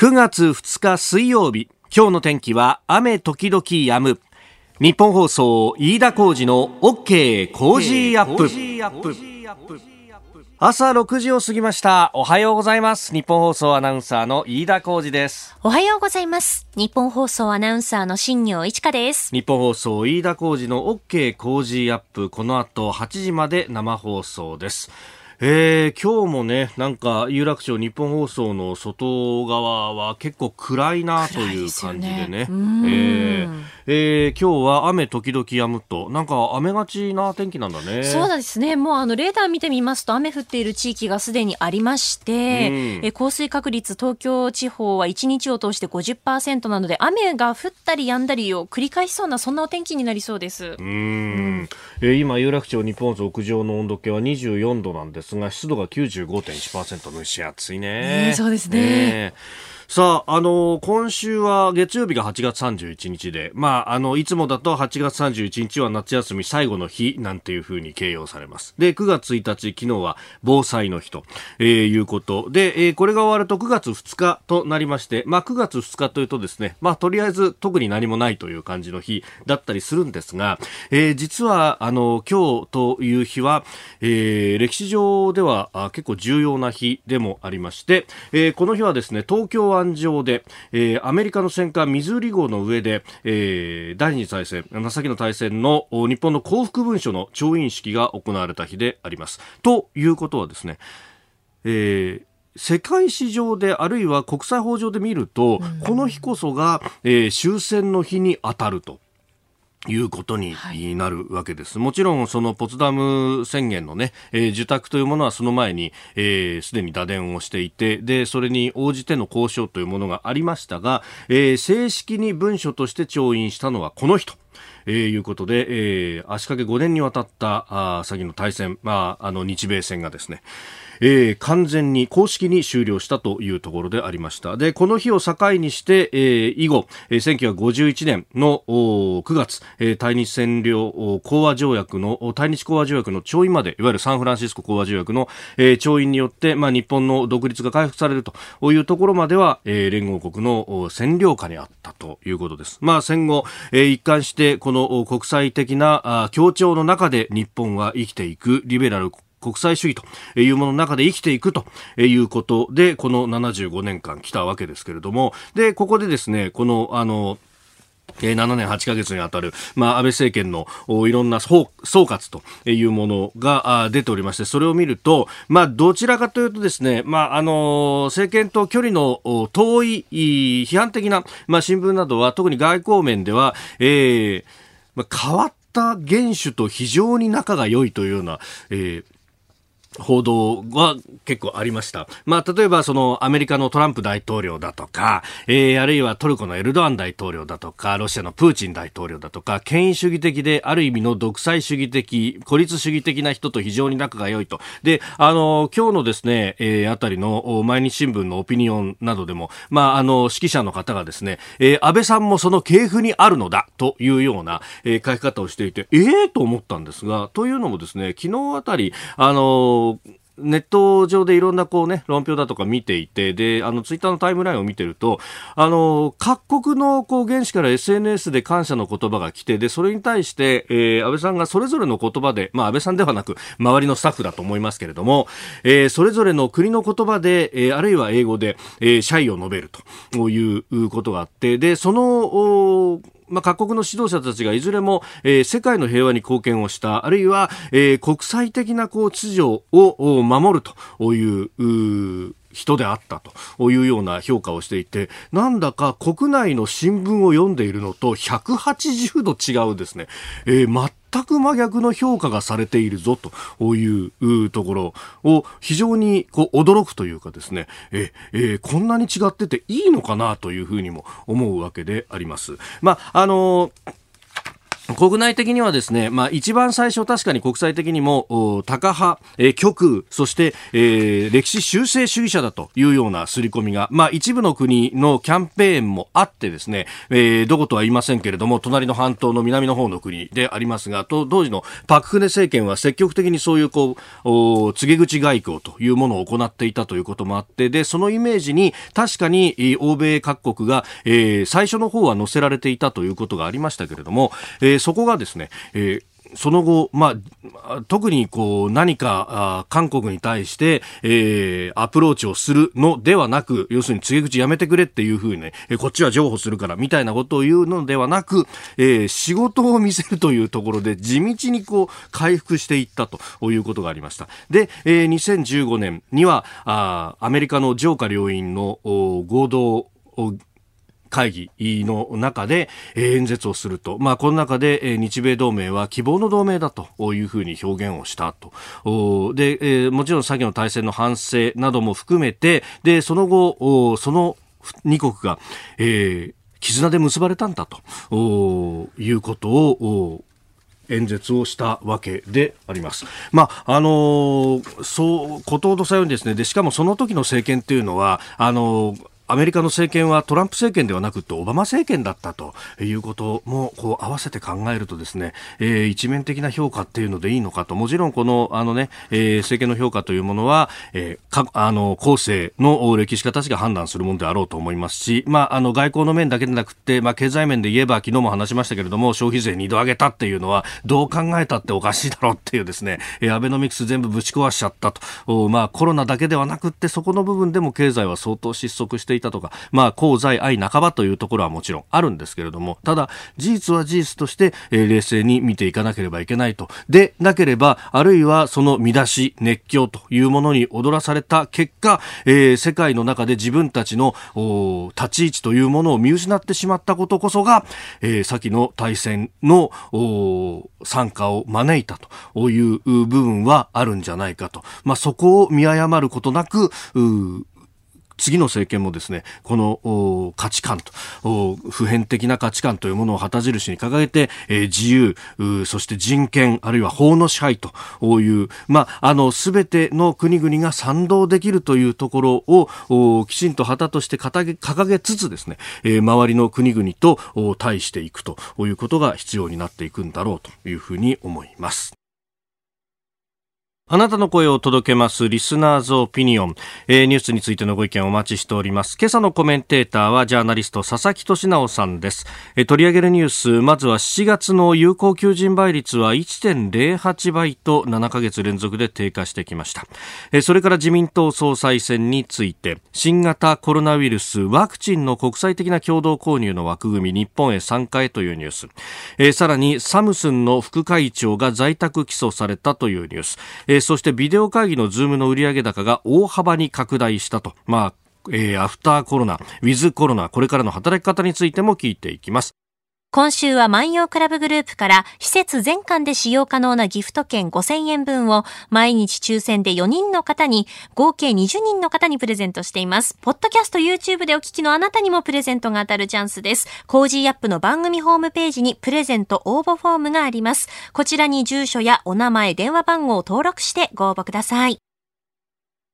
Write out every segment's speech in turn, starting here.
9月2日水曜日今日の天気は雨時々止む。日本放送飯田浩二の OK 工事アップ。朝6時を過ぎました。おはようございます。日本放送アナウンサーの飯田浩二です。おはようございます。日本放送アナウンサーの新業一華です。日本放送飯田浩二の OK 工事アップ。この後8時まで生放送ですえー、今日もね、なんか有楽町日本放送の外側は結構暗いなという感じでね。でねえー、えー、今日は雨時々止むと、なんか雨がちな天気なんだね。そうですね。もうあのレーダー見てみますと雨降っている地域がすでにありまして、えー、降水確率東京地方は1日を通して50%なので、雨が降ったり止んだりを繰り返しそうなそんなお天気になりそうです。うん。えー、今有楽町日本放送屋上の温度計は24度なんですですが湿度が95.1%蒸し暑いね。ねそうですね。さあ、あのー、今週は月曜日が8月31日で、まあ、あの、いつもだと8月31日は夏休み最後の日なんていうふうに形容されます。で、9月1日、昨日は防災の日と、えー、いうことで、えー、これが終わると9月2日となりまして、まあ、9月2日というとですね、まあ、とりあえず特に何もないという感じの日だったりするんですが、えー、実は、あの、今日という日は、えー、歴史上では結構重要な日でもありまして、えー、この日はですね、東京は湾上で、えー、アメリカの戦艦ミズーリ号の上で、えー、第二次大戦、先の大戦の日本の降伏文書の調印式が行われた日であります。ということはですね、えー世界史上であるいは国際法上で見ると、うん、この日こそが、えー、終戦の日に当たるということになるわけです。はい、もちろん、そのポツダム宣言のね、えー、受託というものはその前に、えー、すでに打電をしていて、で、それに応じての交渉というものがありましたが、えー、正式に文書として調印したのはこの人。えー、いうことで、えー、足掛け5年にわたったあ先の対戦、まあ、あの日米戦がですね、えー、完全に公式に終了したというところでありましたでこの日を境にして、えー、以後、えー、1951年の9月、えー、対日占領講和条約の対日講和条約の調印までいわゆるサンフランシスコ講和条約の、えー、調印によって、まあ、日本の独立が回復されるというところまでは、えー、連合国の占領下にあったということです。まあ、戦後、えー、一貫してこの国際的な協調の中で日本は生きていくリベラル国際主義というものの中で生きていくということで、この75年間来たわけですけれども、で、ここでですね、この、あの、7年8ヶ月にあたる、まあ、安倍政権のいろんな総括というものが出ておりまして、それを見ると、まあ、どちらかというとですね、まあ、あの、政権と距離の遠い批判的な、まあ、新聞などは、特に外交面では、えー、まあ、変わった元首と非常に仲が良いというような、えー報道は結構ありました。まあ、例えばそのアメリカのトランプ大統領だとか、えー、あるいはトルコのエルドアン大統領だとか、ロシアのプーチン大統領だとか、権威主義的である意味の独裁主義的、孤立主義的な人と非常に仲が良いと。で、あの、今日のですね、えー、あたりの毎日新聞のオピニオンなどでも、まあ、あの、指揮者の方がですね、えー、安倍さんもその系譜にあるのだというような、えー、書き方をしていて、ええー、と思ったんですが、というのもですね、昨日あたり、あの、ネット上でいろんなこうね、論評だとか見ていて、で、あの、ツイッターのタイムラインを見てると、あの、各国のこう、原始から SNS で感謝の言葉が来て、で、それに対して、えー、安倍さんがそれぞれの言葉で、まあ、安倍さんではなく、周りのスタッフだと思いますけれども、えー、それぞれの国の言葉で、えー、あるいは英語で、えー、謝意を述べるということがあって、で、その、まあ、各国の指導者たちがいずれも、えー、世界の平和に貢献をした、あるいは、えー、国際的なこう秩序を守るという人であったというような評価をしていて、なんだか国内の新聞を読んでいるのと180度違うですね、えー、全く真逆の評価がされているぞというところを非常にこう驚くというかですね、ええー、こんなに違ってていいのかなというふうにも思うわけであります。まあ、あのー国内的にはですね、まあ一番最初確かに国際的にも、タカ派、えー、極右、そして、えー、歴史修正主義者だというような刷り込みが、まあ一部の国のキャンペーンもあってですね、えー、どことは言いませんけれども、隣の半島の南の方の国でありますが、と当時のパククネ政権は積極的にそういうこう、告げ口外交というものを行っていたということもあって、で、そのイメージに確かに欧米各国が、えー、最初の方は載せられていたということがありましたけれども、えーそこがですね、えーその後、まあ、特にこう何か韓国に対して、えー、アプローチをするのではなく、要するに告げ口やめてくれっていうふうにね、こっちは譲歩するからみたいなことを言うのではなく、えー、仕事を見せるというところで地道にこう回復していったということがありました。で、えー、2015年にはあアメリカの上下両院の合同会議の中で演説をすると、まあ、この中で日米同盟は希望の同盟だというふうに表現をしたと。で、もちろん先の大戦の反省なども含めて、で、その後、その2国が、えー、絆で結ばれたんだということを演説をしたわけであります。まあ、あのー、そう、ことほどさようにですね、で、しかもその時の政権っていうのは、あのーアメリカの政権はトランプ政権ではなくてオバマ政権だったということもこう合わせて考えるとですね、えー、一面的な評価っていうのでいいのかと。もちろんこのあのね、えー、政権の評価というものは、えー、かあの後世の歴史家たちが判断するものであろうと思いますし、まあ、あの外交の面だけでなくて、まあ、経済面で言えば昨日も話しましたけれども消費税2度上げたっていうのはどう考えたっておかしいだろうっていうですね、えー、アベノミクス全部ぶち壊しちゃったと、まあ、コロナだけではなくてそこの部分でも経済は相当失速していたとか、まあ、功罪愛半ばというところはもちろんあるんですけれども、ただ、事実は事実として、えー、冷静に見ていかなければいけないと。で、なければ、あるいはその見出し、熱狂というものに踊らされた結果、えー、世界の中で自分たちの立ち位置というものを見失ってしまったことこそが、えー、先の大戦の参加を招いたという部分はあるんじゃないかと。まあ、そこを見誤ることなく、次の政権もですねこの価値観と普遍的な価値観というものを旗印に掲げて、えー、自由そして人権あるいは法の支配というまああの全ての国々が賛同できるというところをきちんと旗として掲げ掲げつつですね、えー、周りの国々と対していくということが必要になっていくんだろうというふうに思います。あなたの声を届けますリスナーズオピニオン、えー、ニュースについてのご意見をお待ちしております。今朝のコメンテーターはジャーナリスト佐々木俊直さんです、えー、取り上げるニュース、まずは7月の有効求人倍率は1.08倍と7ヶ月連続で低下してきました。えー、それから自民党総裁選について、新型コロナウイルスワクチンの国際的な共同購入の枠組み日本へ参加へというニュース、えー、さらにサムスンの副会長が在宅起訴されたというニュース、えそしてビデオ会議のズームの売上高が大幅に拡大したと。まあえー、アフターコロナ、ウィズコロナ、これからの働き方についても聞いていきます。今週は万葉クラブグループから施設全館で使用可能なギフト券5000円分を毎日抽選で4人の方に合計20人の方にプレゼントしています。ポッドキャスト YouTube でお聞きのあなたにもプレゼントが当たるチャンスです。コージーアップの番組ホームページにプレゼント応募フォームがあります。こちらに住所やお名前、電話番号を登録してご応募ください。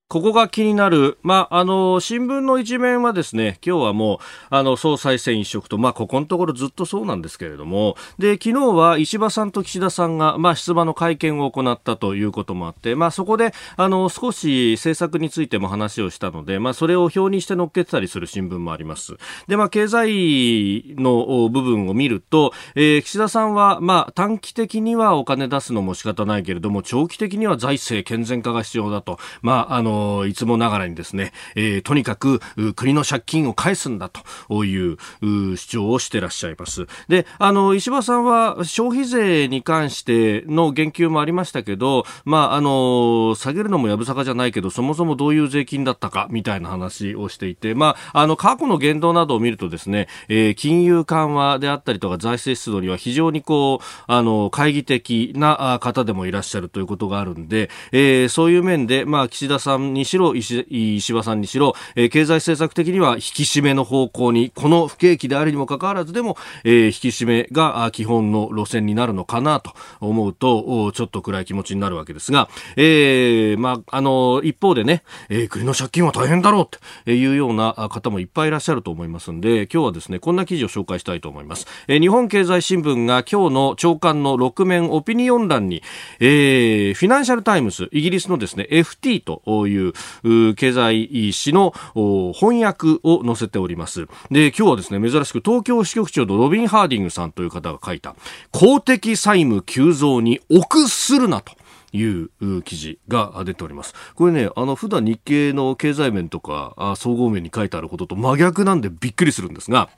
ここが気になる、まあ、あの、新聞の一面はですね、今日はもう、あの、総裁選一色と、まあ、ここのところずっとそうなんですけれども、で、昨日は石破さんと岸田さんが、まあ、出馬の会見を行ったということもあって、まあ、そこで、あの、少し政策についても話をしたので、まあ、それを表にして乗っけてたりする新聞もあります。で、まあ、経済の部分を見ると、えー、岸田さんは、まあ、短期的にはお金出すのも仕方ないけれども、長期的には財政健全化が必要だと、まあ、あの、いつもながらにですね、えー、とにかく国の借金を返すんだという主張をしてらっしゃいます。で、あの、石破さんは消費税に関しての言及もありましたけど、まあ、あの、下げるのもやぶさかじゃないけど、そもそもどういう税金だったかみたいな話をしていて、まあ、あの、過去の言動などを見るとですね、えー、金融緩和であったりとか財政出動には非常にこう、あの、懐疑的な方でもいらっしゃるということがあるんで、えー、そういう面で、まあ、岸田さんんにしろ石石破さんにしろ、えー、経済政策的には引き締めの方向にこの不景気であるにもかかわらずでも、えー、引き締めが基本の路線になるのかなと思うとちょっと暗い気持ちになるわけですが、えーまあ、あの一方でね、えー、国の借金は大変だろうというような方もいっぱいいらっしゃると思いますので今日はですねこんな記事を紹介したいと思います、えー、日本経済新聞が今日の長官の6面オピニオン欄に、えー、フィナンシャルタイムズイギリスのですね FT といういう経済誌の翻訳を載せておりますで今日はですね珍しく東京支局長のロビン・ハーディングさんという方が書いた公的債務急増に臆するなという記事が出ております。これね、あの、普段日経の経済面とか、総合面に書いてあることと真逆なんでびっくりするんですが、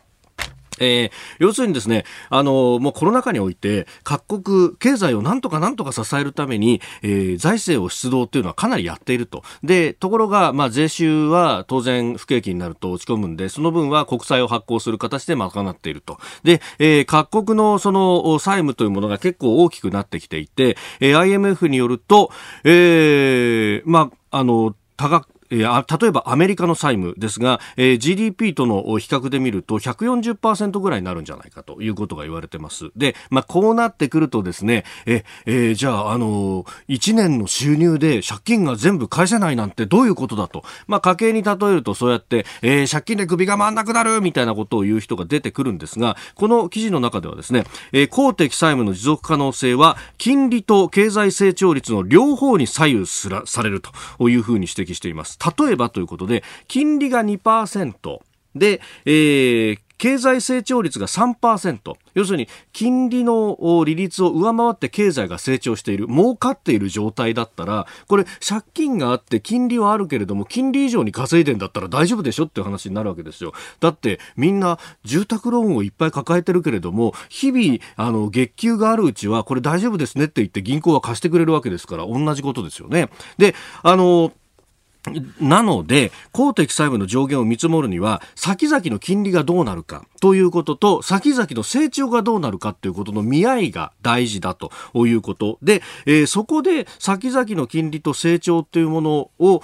えー、要するにですね、あの、もうコロナ禍において、各国、経済をなんとかなんとか支えるために、えー、財政を出動っていうのはかなりやっていると。で、ところが、まあ、税収は当然不景気になると落ち込むんで、その分は国債を発行する形で賄っていると。で、えー、各国のその債務というものが結構大きくなってきていて、えー、IMF によると、えー、まあ、あの、多額、例えばアメリカの債務ですが、GDP との比較で見ると140%ぐらいになるんじゃないかということが言われてます。で、まあ、こうなってくるとですね、え、えー、じゃあ、あの、1年の収入で借金が全部返せないなんてどういうことだと。まあ、家計に例えるとそうやって、えー、借金で首が回んなくなるみたいなことを言う人が出てくるんですが、この記事の中ではですね、えー、公的債務の持続可能性は金利と経済成長率の両方に左右すらされるというふうに指摘しています。例えばということで、金利が2%で、えー、経済成長率が3%。要するに、金利の利率を上回って経済が成長している、儲かっている状態だったら、これ、借金があって金利はあるけれども、金利以上に稼いでんだったら大丈夫でしょっていう話になるわけですよ。だって、みんな住宅ローンをいっぱい抱えてるけれども、日々、あの、月給があるうちは、これ大丈夫ですねって言って銀行は貸してくれるわけですから、同じことですよね。で、あの、なので、公的債務の上限を見積もるには、先々の金利がどうなるかということと、先々の成長がどうなるかということの見合いが大事だということで、えー、そこで先々の金利と成長というものを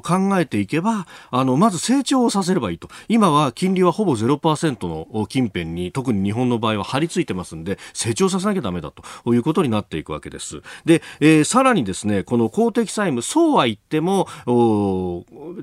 考えていけば、あの、まず成長をさせればいいと。今は金利はほぼ0%の近辺に、特に日本の場合は張り付いてますんで、成長させなきゃダメだということになっていくわけです。で、えー、さらにですね、この公的債務、そうは言っても、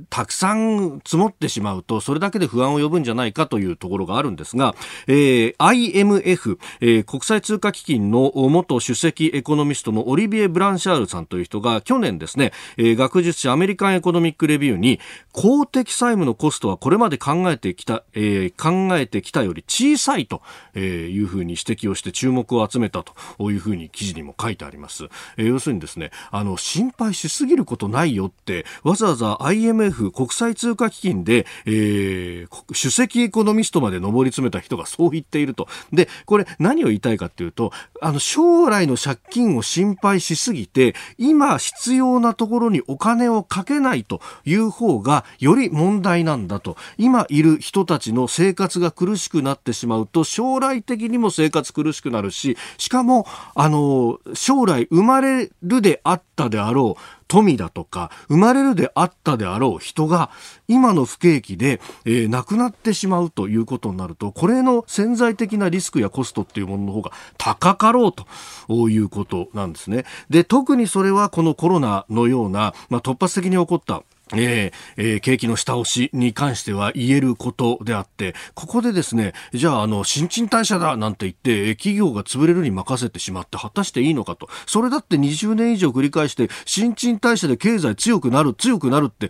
たくさん積もってしまうと、それだけで不安を呼ぶんじゃないかというところがあるんですが、えー、IMF、えー、国際通貨基金の元首席エコノミストのオリビエ・ブランシャールさんという人が去年ですね、えー、学術誌アメリカンエコノミックレビューに公的債務のコストはこれまで考えてきた、えー、考えてきたより小さいというふうに指摘をして注目を集めたというふうに記事にも書いてあります。えー、要するにですね、あの、心配しすぎることないよって、わざわざ IMF 国際通貨基金で、えー、首席エコノミストまで上り詰めた人がそう言っていると。で、これ何を言いたいかっていうと、あの、将来の借金を心配しすぎて、今必要なところにお金をかけないという方がより問題なんだと。今いる人たちの生活が苦しくなってしまうと、将来的にも生活苦しくなるし、しかも、あの、将来生まれるであったであろう、富だとか生まれるであったであろう人が今の不景気で、えー、亡くなってしまうということになるとこれの潜在的なリスクやコストっていうものの方が高かろうということなんですね。で特にそれはこのコロナのような、まあ、突発的に起こったえーえー、景気の下押しに関しては言えることであって、ここでですね、じゃあ、あの、新陳代謝だなんて言って、企業が潰れるに任せてしまって、果たしていいのかと。それだって20年以上繰り返して、新陳代謝で経済強くなる、強くなるって、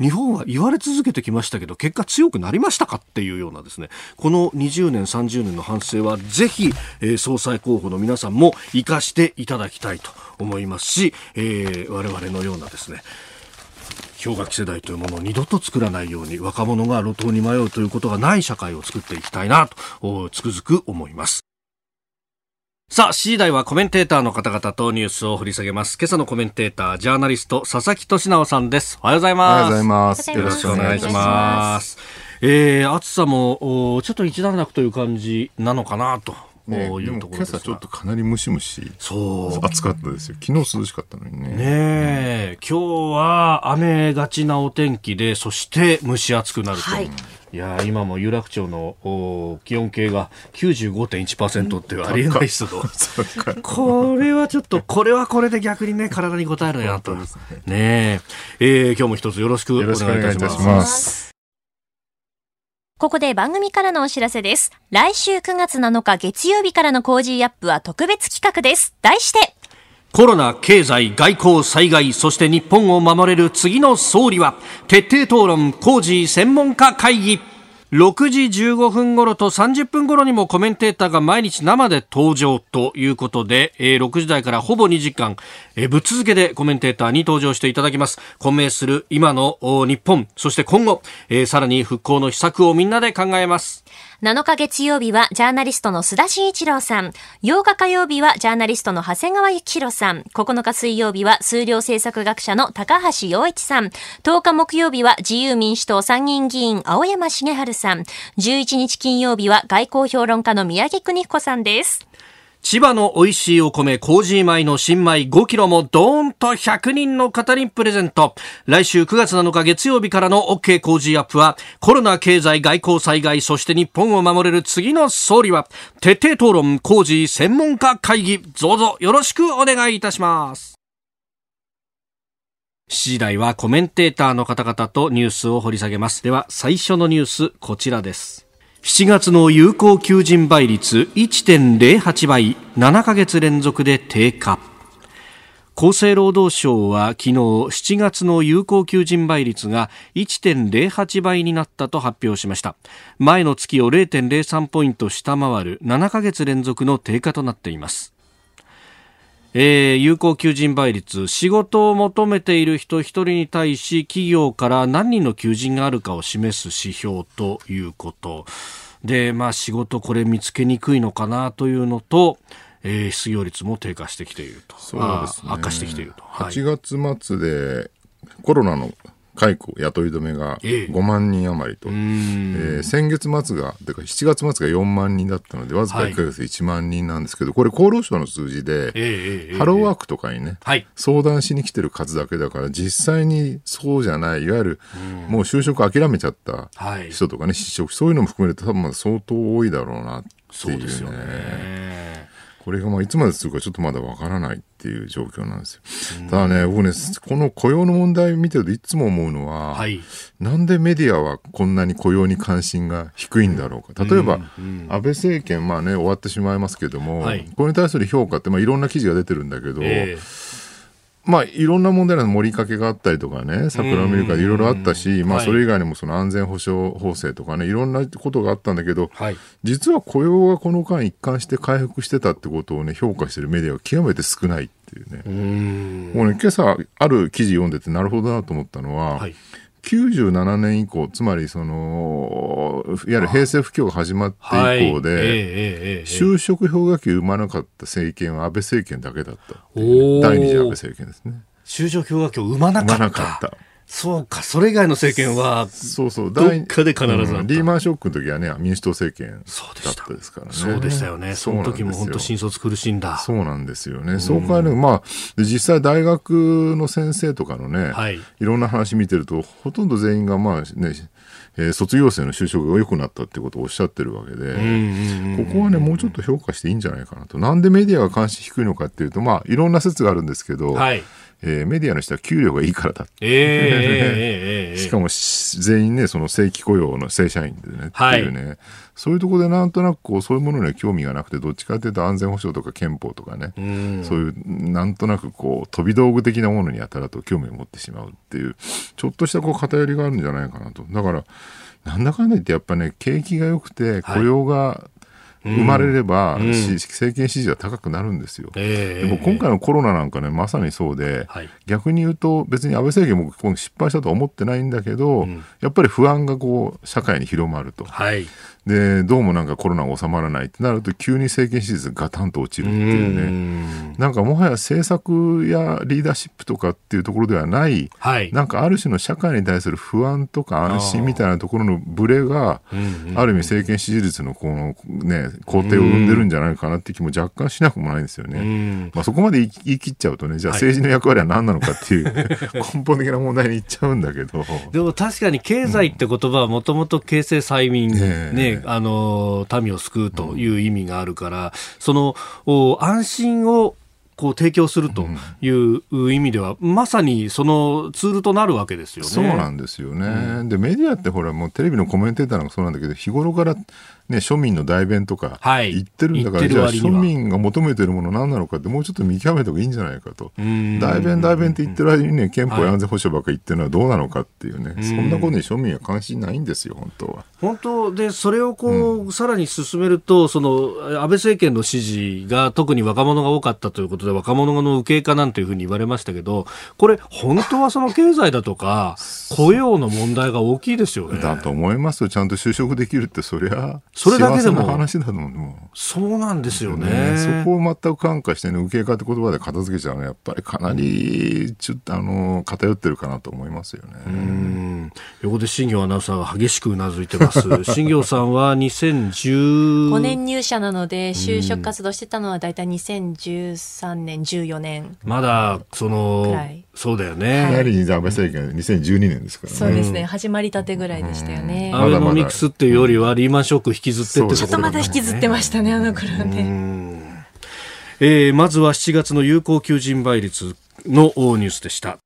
日本は言われ続けてきましたけど、結果強くなりましたかっていうようなですね、この20年、30年の反省は、ぜひ、えー、総裁候補の皆さんも生かしていただきたいと思いますし、えー、我々のようなですね、氷河期世代というものを二度と作らないように若者が路頭に迷うということがない社会を作っていきたいなとつくづく思います。さあ、7時台はコメンテーターの方々とニュースを掘り下げます。今朝のコメンテーター、ジャーナリスト、佐々木俊直さんです。おはようございます。おはようございます。よろしくお願いします。えー、暑さも、ちょっと一段落という感じなのかなとね、いうところです今朝ちょっとかなりムシムシそう。暑かったですよ。昨日涼しかったのにね。ねえ、今日は雨がちなお天気でそして蒸し暑くなると、はい。いや今も有楽町のお気温計が95.1%っていうありえない湿度。これはちょっと、これはこれで逆にね、体に応えるなと。ね。え。えー今日も一つよろしくお願いいたします。ここで番組からのお知らせです。来週9月7日月曜日からのコージーアップは特別企画です。題して、コロナ、経済、外交、災害、そして日本を守れる次の総理は、徹底討論、コージー専門家会議。6時15分頃と30分頃にもコメンテーターが毎日生で登場ということで、えー6時台からほぼ2時間、えーぶっ続けでコメンテーターに登場していただきます。混迷する今の日本、そして今後、えーさらに復興の秘策をみんなで考えます。7日月曜日はジャーナリストの須田慎一郎さん。8日火曜日はジャーナリストの長谷川幸宏さん。9日水曜日は数量政策学者の高橋洋一さん。10日木曜日は自由民主党参議院議員青山茂春さん。11日金曜日は外交評論家の宮城邦彦さんです。千葉の美味しいお米、コージー米の新米5キロもドーンと100人の方にプレゼント。来週9月7日月曜日からの OK コージーアップは、コロナ経済外交災害、そして日本を守れる次の総理は、徹底討論コージー専門家会議、どうぞよろしくお願いいたします。7時台はコメンテーターの方々とニュースを掘り下げます。では、最初のニュース、こちらです。7月の有効求人倍率1.08倍、7ヶ月連続で低下。厚生労働省は昨日7月の有効求人倍率が1.08倍になったと発表しました前の月を0.03ポイント下回る7ヶ月連続の低下となっていますえー有効求人倍率。仕事を求めている人一人に対し企業から何人の求人があるかを示す指標ということ。でまあ仕事これ見つけにくいのかなというのと、えー失業率も低下してきていると。そうですね。あ悪化してきていると、はい。8月末でコロナの解雇雇い止めがええ。5万人余りと、うーん。えー先月末がてか7月末が4万人だったのでわずかはい。1ヶ月で1万人なんですけど、これ厚労省の数字で、ええええハローワークとかにね、はい。相談しに来てる数だけだから実際にそうじゃないいわゆるもう就職諦めちゃったはい。人とかね失職そういうのも含めると多分相当多いだろうなっていううね。そですよね。これがまあいつまで続くかちょっとまだわからないっていう状況なんですよ。ただね、僕ね、この雇用の問題見てるといつも思うのは、はい。なんでメディアはこんなに雇用に関心が低いんだろうか。例えば、安倍政権、まあね、終わってしまいますけども、はい。これに対する評価って、まあいろんな記事が出てるんだけど、えまあいろんな問題の盛りかけがあったりとかね、桜を見るかいろいろあったし、まあはい。それ以外にもその安全保障法制とかね、いろんなことがあったんだけど、えはい。実は雇用がこの間一貫して回復してたってことをね、評価してるメディアは極めて少ないっていうね。うもうね、今朝ある記事読んでてなるほどなと思ったのは、はい97年以降、つまりその、いわゆる平成不況が始まって以降で、はい。ええええええ。就職氷河期を生まなかった政権は安倍政権だけだった第二次安倍政権ですね。就職氷河期を生まなかった。そうかそれ以外の政権はそうそう、どっかで必ずうん。リーマンショックの時はね、民主党政権だったですからね。そうでしたよね。その時も本当そう新卒苦しんだ。そうなんですよ。ね。そう考えると、まあ、で実際大学の先生とかのね、はい。いろんな話見てると、ほとんど全員が、まあね、えー卒業生の就職が良くなったってことをおっしゃってるわけで、ここはね、もうちょっと評価していいんじゃないかなと。なんでメディアが関心低いのかっていうと、まあ、いろんな説があるんですけど、はいえー、メディアの人は給料がいいからだ。えー、しかも全員ね、その正規雇用の正社員でね、っていうね、そういうところでなんとなくこう、そういうものには興味がなくて、どっちかというと安全保障とか憲法とかね、うそういう、なんとなくこう、飛び道具的なものにやたらと興味を持ってしまうっていう、ちょっとしたこう、偏りがあるんじゃないかなと。だから、なんだかんだ言ってやっぱね、景気が良くて、雇用が生まれれば、うん。し政権支持は高くなるんですよ。ええ。でも今回のコロナなんかね、まさにそうで、はい。逆に言うと別に安倍政権も今失敗したとは思ってないんだけど、ん。やっぱり不安がこう社会に広まると。はいで、どうもなんかコロナが収まらないってなると急に政権支持率がガタンと落ちるっていうね。うん。なんかもはや政策やリーダーシップとかっていうところではない、はい。なんかある種の社会に対する不安とか安心みたいなところのブレが、ある意味政権支持率のこのね、工程を生んでるんじゃないかなって気も若干しなくもないんですよね。まあ、そこまで言い切っちゃうとね、じゃあ政治の役割は何なのかっていう、はい、根本的な問題にいっちゃうんだけど。でも確かに経済って言葉はもともと形成催眠、ね、ね、あの、民を救うという意味があるから、その、安心をこう提供するという意味では、うん、まさにそのツールとなるわけですよね。そうなんですよね。うん、でメディアってほらもうテレビのコメンテーターもそうなんだけど日頃からね、庶民の代弁とか言ってるんだから、は。い、じゃあ庶民が求めてるもの何なのかってもうちょっと見極めた方がいいんじゃないかと。代弁代弁って言ってる間にね、憲法や安全保障ばっかり言ってるのはどうなのかっていうね、はい、そんなことに庶民は関心ないんですよ、本当は。本当で、それをこう、うん、さらに進めると、その、安倍政権の支持が特に若者が多かったということで、若者の受け化なんていうふうに言われましたけど、これ、本当はその経済だとか、雇用の問題が大きいですよね。だと思いますよ。ちゃんと就職できるって、そりゃ、それだけでも話だと思う。そうなんですよね、ね、そこを全く感化してね受け化って言葉で片付けちゃうのはやっぱりかなりちょっとあの偏ってるかなと思いますよね。横で新業アナウンサーが激しくうなずいてます。新業さんは2015年入社なので就職活動してたのは大体2013年14年まだそのそうだよね。やはり安倍政権2012年ですからね。そうですね。始まりたてぐらいでしたよね。アベノミクスっていうよりはリーマンショック引きずってってちょっとまだ引きずってましたね、あの頃ね。えー、まずは7月の有効求人倍率のニュースでした。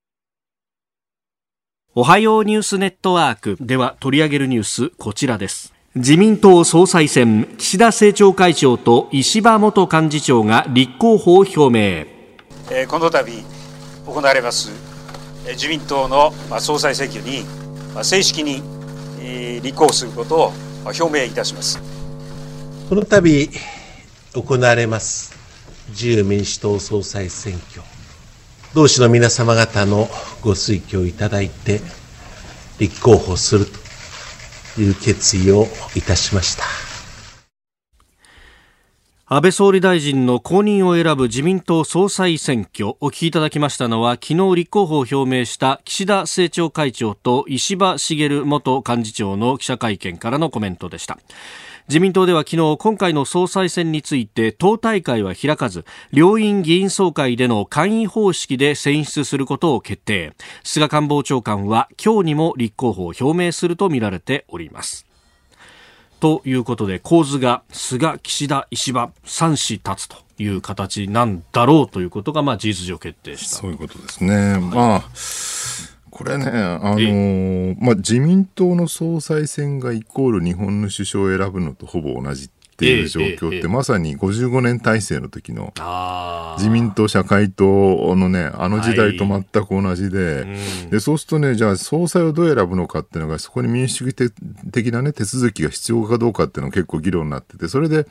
おはようニュースネットワークでは取り上げるニュースこちらです。自民党総裁選、岸田政調会長と石破元幹事長が立候補を表明。えー、この度行われます自民党の総裁選挙に正式に立候補することを表明いたします。この度行われます自由民主党総裁選挙。同志の皆様方のご推挙いただいて立候補するという決意をいたしました。安倍総理大臣の後任を選ぶ自民党総裁選挙お聞きいただきましたのは昨日立候補を表明した岸田政調会長と石破茂元幹事長の記者会見からのコメントでした自民党では昨日今回の総裁選について党大会は開かず両院議員総会での会員方式で選出することを決定。菅官房長官は今日にも立候補を表明するとみられております。ということで構図が菅、岸田、石破3氏立つという形なんだろうということが、まあ、事実上決定した。そういうことですね。はい、まあこれね、あのー、まあ、自民党の総裁選がイコール日本の首相を選ぶのとほぼ同じっていう状況って、まさに55年体制の時の自民党社会党のねあの時代と全く同じで,、でそうするとねじゃあ総裁をどう選ぶのかっていうのがそこに民主主義的なね手続きが必要かどうかっていうのが結構議論になっててそれで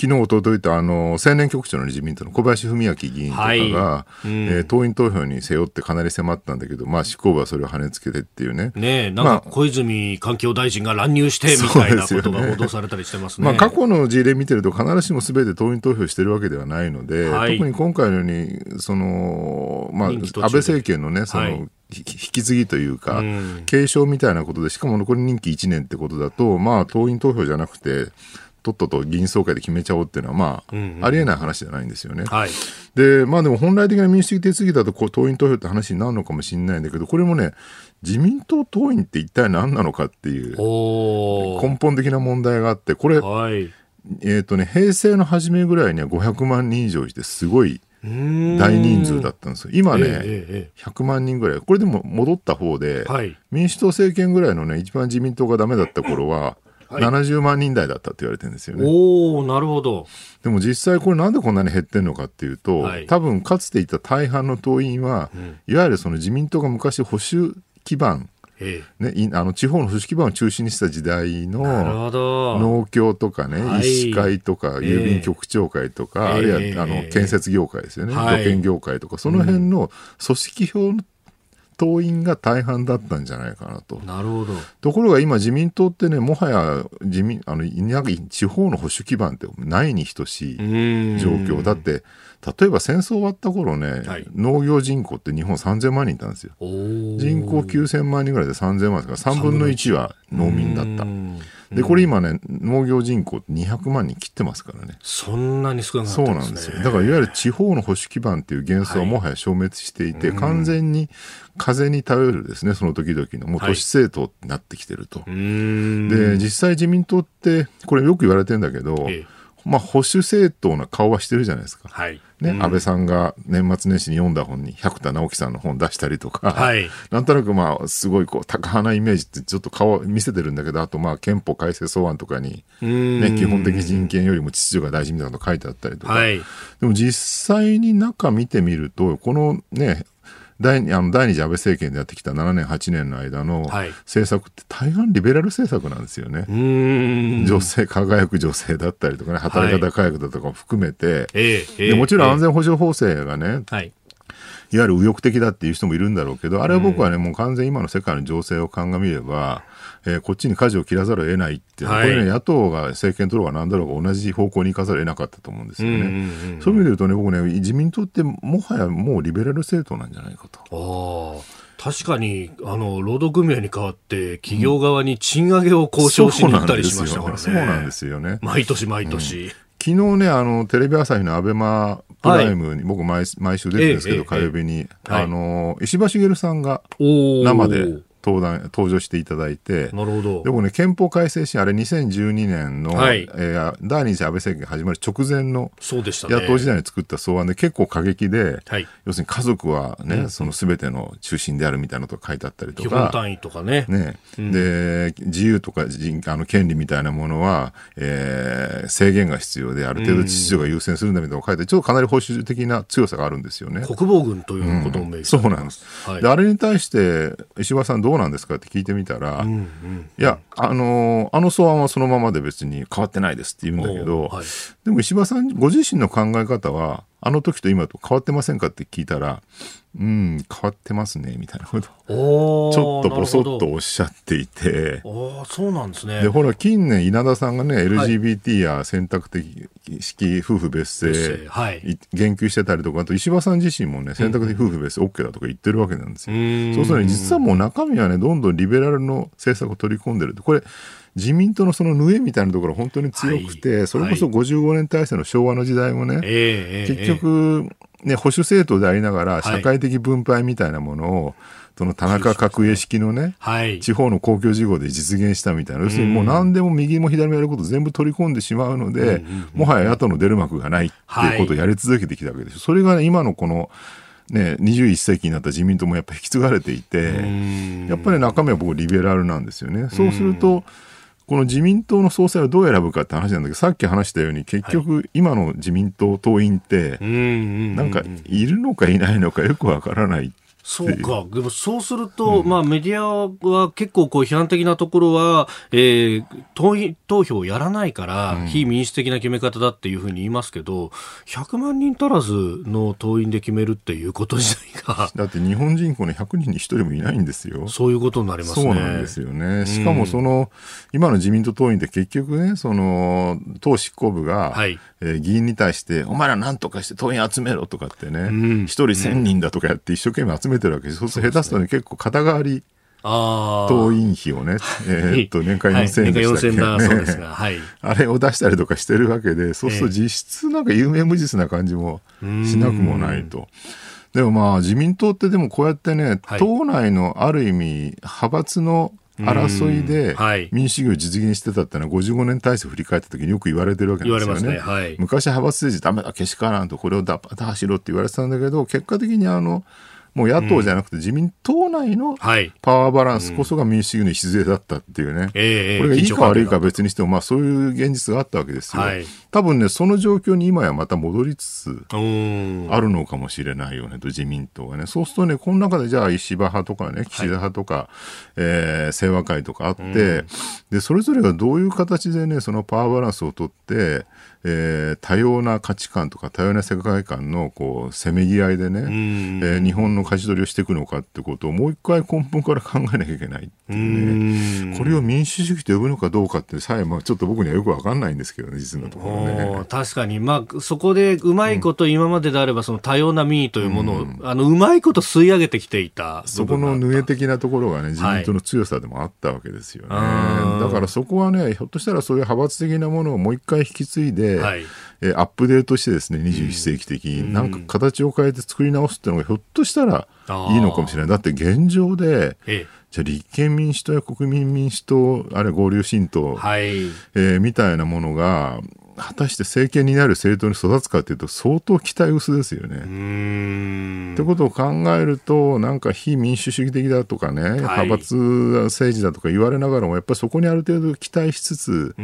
昨日おとといとあの青年局長の自民党の小林文明議員とかが、えー、党員投票に背負ってかなり迫ったんだけどまあ執行部はそれを跳ねつけてっていうね。ねなんか小泉環境大臣が乱入してみたいなことが報道されたりしてますね。まあ過去のの事例見てると、必ずしもすべて党員投票してるわけではないので、はい、特に今回のように、その、まあ、安倍政権のね、その、はい、引き継ぎというか、うん、継承みたいなことで、しかも残り任期1年ってことだと、まあ、党員投票じゃなくて、とっとと議員総会で決めちゃおうっていうのは、まあ、うんうん、ありえない話じゃないんですよね。はい、で、まあでも本来的な民主的手続きだと、こう、党員投票って話になるのかもしれないんだけど、これもね、自民党党員って一体何なのかっていう根本的な問題があって、これ、はいえっ、ー、とね、平成の初めぐらいには500万人以上いて、すごい大人数だったんですよ。今ね、えー、100万人ぐらい。これでも戻った方で、はい、民主党政権ぐらいのね、一番自民党がダメだった頃は、はい、70万人台だったって言われてるんですよね。おなるほど。でも実際これなんでこんなに減ってるのかっていうと、はい、多分かつていた大半の党員は、うん、いわゆるその自民党が昔保守基盤ね、あの地方の組織盤を中心にした時代の農協とかね、はい、医師会とか郵便局長会とか、あるいはあの建設業界ですよね、土建業界とかその辺の組織票の党員が大半だったんじゃないかなと。なるほど。ところが今自民党ってね、もはや自民、あの、地方の保守基盤ってないに等しい状況。だって、例えば戦争終わった頃ね、はい、農業人口って日本3000万人いたんですよ。人口9000万人ぐらいで3000万ですから3分の1は農民だった。で、これ今ね、農業人口200万人切ってますからね。そんなに少なそう。なんですよ。だからいわゆる地方の保守基盤っていう幻想はもはや消滅していて、完全に風に頼るですね、その時々の、もう都市政党になってきてると。で、実際自民党って、これよく言われてんだけど、ええまあ保守政党な顔はしてるじゃないですか。はい。ね、うん。安倍さんが年末年始に読んだ本に百田直樹さんの本出したりとか、はい。なんとなくまあすごいこう高派なイメージってちょっと顔見せてるんだけどあとまあ憲法改正草案とかに、ね、基本的人権よりも秩序が大事みたいなこと書いてあったりとか、はい。でも実際に中見てみるとこのね第二あの第二次安倍政権でやってきた7年8年の間のはい政策って大半リベラル政策なんですよね。うーん。女性輝く女性だったりとかね働き方改革だとかも含めて、ええええでもちろん安全。全保障法制がね、はい。いわゆる右翼的だっていう人もいるんだろうけど、あれは僕はね、もう完全に今の世界の情勢を鑑みれば、えーこっちに舵を切らざるを得ないっていうのは、はいこれね、野党が政権取ろうがなんだろうが同じ方向に行かざるを得なかったと思うんですよね。うんうんうんそういう意味で言うとね、僕ね、自民党ってもはやもうリベラル政党なんじゃないかと。ああ。確かに、あの、労働組合に代わって、企業側に賃上げを交渉しに行ったりしましたからね。そうなんですよね。毎年毎年。昨日ね、あの、テレビ朝日のアベマプライムに、僕毎毎週出てるんですけど、ええええ火曜日に、はいあの、石破茂さんが。生で登壇、登場していただいて、なるほど。で。もね、憲法改正審、あれ2012年の、はい。えー第二次安倍政権始まる直前のそうでしたね。野党時代に作った草案で結構過激で、はい。要するに家族はね、その全ての中心であるみたいなことが書いてあったりと基本か、単位とかね。ね、で、自由とか人あの権利みたいなものは、えー制限が必要で、ある程度秩序が優先するんだみたいなのが書いて、ちょっとかなり保守的な強さがあるんですよね。国防軍ということも明記そうなんです、はい。であれに対して石破さんどうなんですかって聞いてみたら、いやあのーあの草案はそのままで別に変わってないですって言うんだけど、はい。でも石破さんご自身の考え方はあの時と今と変わってませんかって聞いたらうん変わってますねみたいなこと。おーちょっとボソッとおっしゃっていて。ああ、そうなんですね。でほら近年稲田さんがね LGBT や選択的式夫婦別姓、はい。い言及してたりとかあと石破さん自身もね選択的夫婦別姓 OK だとか言ってるわけなんですよ。ん。そうするとね実はもう中身はねどんどんリベラルの政策を取り込んでるこれ自民党のその縫えみたいなところ本当に強くて、はい。それこそ55年体制の昭和の時代もね、ええええ結局、ね、保守政党でありながらい。社会的分配みたいなものを、その田中角栄式のね、はい。地方の公共事業で実現したみたいな、要するにもう何でも右も左もやること全部取り込んでしまうので、もはや野党の出る幕がないっていうことをやり続けてきたわけですよ。それがね、今のこの、ね、21世紀になった自民党もやっぱり引き継がれていて、やっぱり中身は僕リベラルなんですよね。そうすると、この自民党の総裁をどう選ぶかって話なんだけど、さっき話したように結局今の自民党党員って。なんかいるのかいないのかよくわからない。そうか。でもそうすると、まあメディアは結構こう批判的なところは、えー、党員投票をやらないから、非民主的な決め方だっていうふうに言いますけど、100万人足らずの党員で決めるっていうこと自体が、だって日本人口の100人に1人もいないんですよ。そういうことになりますね。そうなんですよね。しかもその、今の自民党党員って結局ね、その、党執行部が、はいえー議員に対して、お前ら何とかして党員集めろとかってね、ん。一、人1000人だとかやって一生懸命集めてるわけです。そうすると下手するとね、結構肩代わり。党員費をね、えーっと、年間4000円でしたっけ、はい年間4000だそうですが、はい。あれを出したりとかしてるわけで、そうすると実質なんか有名無実な感じもしなくもないと。でもまあ自民党ってでもこうやってね、はい。党内のある意味派閥の争いうんではい。民主主義を実現してたってのは55年体制を振り返った時によく言われてるわけなんですよね。ね。はい。昔派閥政治ダメだ、けしからんと、これを打破しろって言われてたんだけど、結果的にあの、もう野党じゃなくて自民党内のはい。パワーバランスこそが民主主義の礎だったっていうね。ええこれがいいか悪いか別にしても、まあそういう現実があったわけですよ。はい多分ね、その状況に今やまた戻りつつ。あるのかもしれないよねと、自民党がね。そうするとね、この中でじゃあ石破派とかね、岸田派とか、えー清和会とかあって、で、それぞれがどういう形でね、そのパワーバランスをとって、えー多様な価値観とか多様な世界観のこうせめぎ合いでね、えー日本の舵取りをしていくのかってことをもう一回根本から考えなきゃいけないっていうね。これを民主主義と呼ぶのかどうかってさえ、まあ、ちょっと僕にはよくわかんないんですけどね、実のところね。確かに、まあ、そこでうまいこと今までであれば、その多様な民意というものを、うん、あの、うまいこと吸い上げてきていたそこのヌエ的なところがね、自民党の強さでもあったわけですよね。はい、だからそこはね、ひょっとしたらそういう派閥的なものをもう一回引き継いで、はい。えー、アップデートしてですね21世紀的に、うん、なんか形を変えて作り直すっていうのがひょっとしたらいいのかもしれない。だって現状で、ええ、じゃ立憲民主党や国民民主党あるいは合流新党、はい、えー、みたいなものが果たして政権になる政党に育つかというと相当期待薄ですよね。ってことを考えるとなんか非民主主義的だとかね、はい、派閥政治だとか言われながらもやっぱりそこにある程度期待しつつ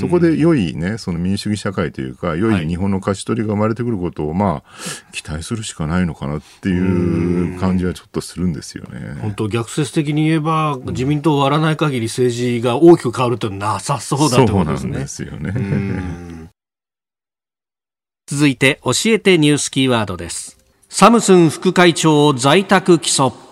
そこで良いねその民主主義社会というか良い日本の勝ち取りが生まれてくることをまあ期待するしかないのかなっていう感じはちょっとするんですよね。本当逆説的に言えば自民党を割らない限り政治が大きく変わるとなさそうだと思うんですね。そうなんですよね。続いて教えてニュースキーワードです。サムスン副会長を在宅起訴。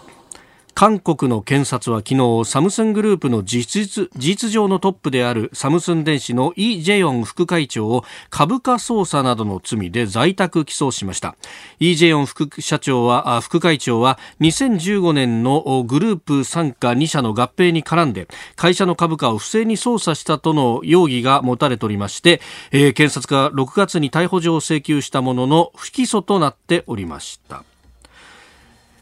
韓国の検察は昨日サムスングループの事実事実上のトップであるサムスン電子のイ・ジェヨン副会長を株価操作などの罪で在宅起訴しました。イ・ジェヨン副社長は副会長は2015年のグループ傘下2社の合併に絡んで会社の株価を不正に操作したとの容疑が持たれておりまして、検察が6月に逮捕状を請求したものの不起訴となっておりました。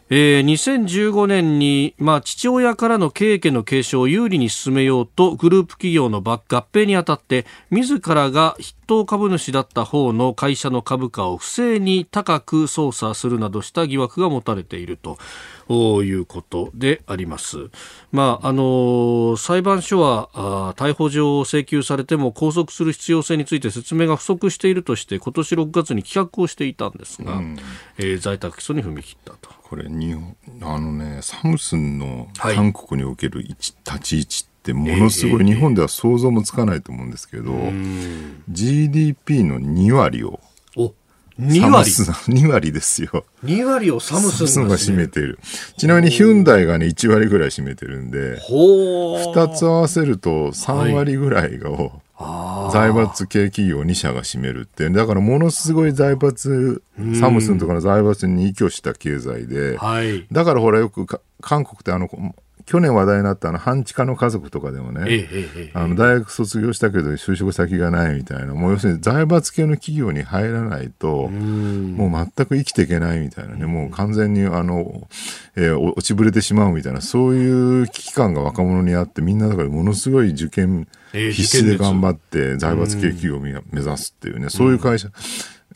えー、2015年に、まあ、父親からの経営権の継承を有利に進めようとグループ企業の合併にあたって自らが筆頭株主だった方の会社の株価を不正に高く操作するなどした疑惑が持たれていると。いうことであります。まあ、あの裁判所はあ逮捕状を請求されても拘束する必要性について説明が不足しているとして今年6月に棄却をしていたんですが、うん、えー、在宅起訴に踏み切ったと。これ日本あのねサムスンの韓国における立ち位置ってものすごい、日本では想像もつかないと思うんですけど、GDP の2割を2割 ?2 割ですよ。2割をサムスンが占めてる。ちなみにヒュンダイがね、1割ぐらい占めてるんで、2つ合わせると3割ぐらいを、財閥系企業2社が占めるって、だからものすごい財閥、サムスンとかの財閥に依拠した経済で、はい、だからほらよく韓国ってあの、去年話題になったあの半地下の家族とかでもね、ええあの大学卒業したけど就職先がないみたいなもう要するに財閥系の企業に入らないともう全く生きていけないみたいなねもう完全にあの、えー、落ちぶれてしまうみたいなそういう危機感が若者にあってみんなだからものすごい受験必死で頑張って財閥系企業を目指すっていうねそういう会社。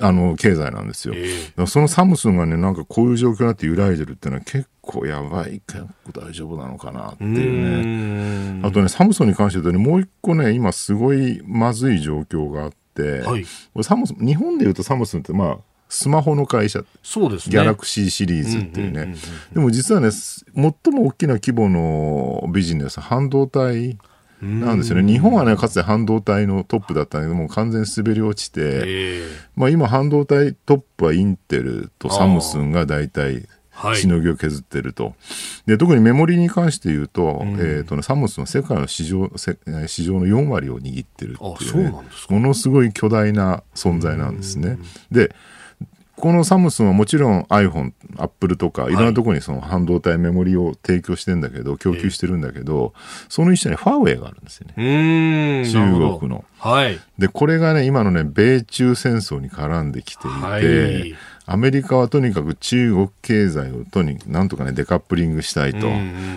あの、経済なんですよ。えー、そのサムスンがね、なんかこういう状況になって揺らいでるっていうのは結構やばい、結構大丈夫なのかなっていうね。あとね、サムスンに関して言うとね、もう一個ね、今すごいまずい状況があって、はい、サムスン、日本で言うとサムスンってまあ、スマホの会社。そうですね。ギャラクシーシリーズっていうね。でも実はね、最も大きな規模のビジネス、半導体なんですよね。日本はね、かつて半導体のトップだったんだけども、完全に滑り落ちて、まあ今半導体トップはインテルとサムスンが大体、しのぎを削ってると、はい、で特にメモリに関して言うと,、うん、えーとね、サムスンは世界の市場市場の4割を握ってるっていう,、ね、ものすごい巨大な存在なんですね。でこのサムスンはもちろん iPhone、Apple とかいろんなところにその半導体メモリを提供してんだけど、供給してるんだけど、その一緒にファーウェイがあるんですよね。中国の。はい。で、これがね、今のね、米中戦争に絡んできていて、はい、アメリカはとにかく中国経済をとになんとかね、デカップリングしたいと。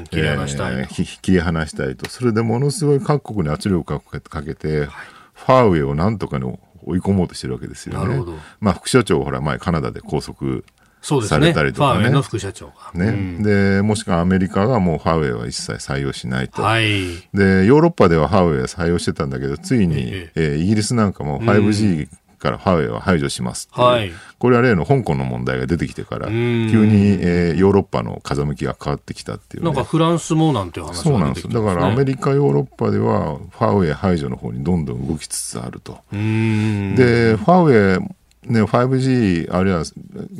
切り離したい、えー、切り離したいと。それでものすごい各国に圧力をかけて、はい、ファーウェイをなんとかの追い込もうとしてるわけですよね。まあ、副社長ほら前カナダで拘束されたりとかね。ね副社長が。ね、うん、で、もしくはアメリカがもうファーウェイは一切採用しないと。はい。で、ヨーロッパではファーウェイは採用してたんだけど、ついに、ええー、イギリスなんかも 5G からファーウェイは排除しますはい、これは例の香港の問題が出てきてから急に、えー、ヨーロッパの風向きが変わってきたっていう、ね、なんかフランスもなんて話が出てきて、ね、そうなんですだからアメリカヨーロッパではファーウェイ排除の方にどんどん動きつつあると。でファーウェイね、5G あるいは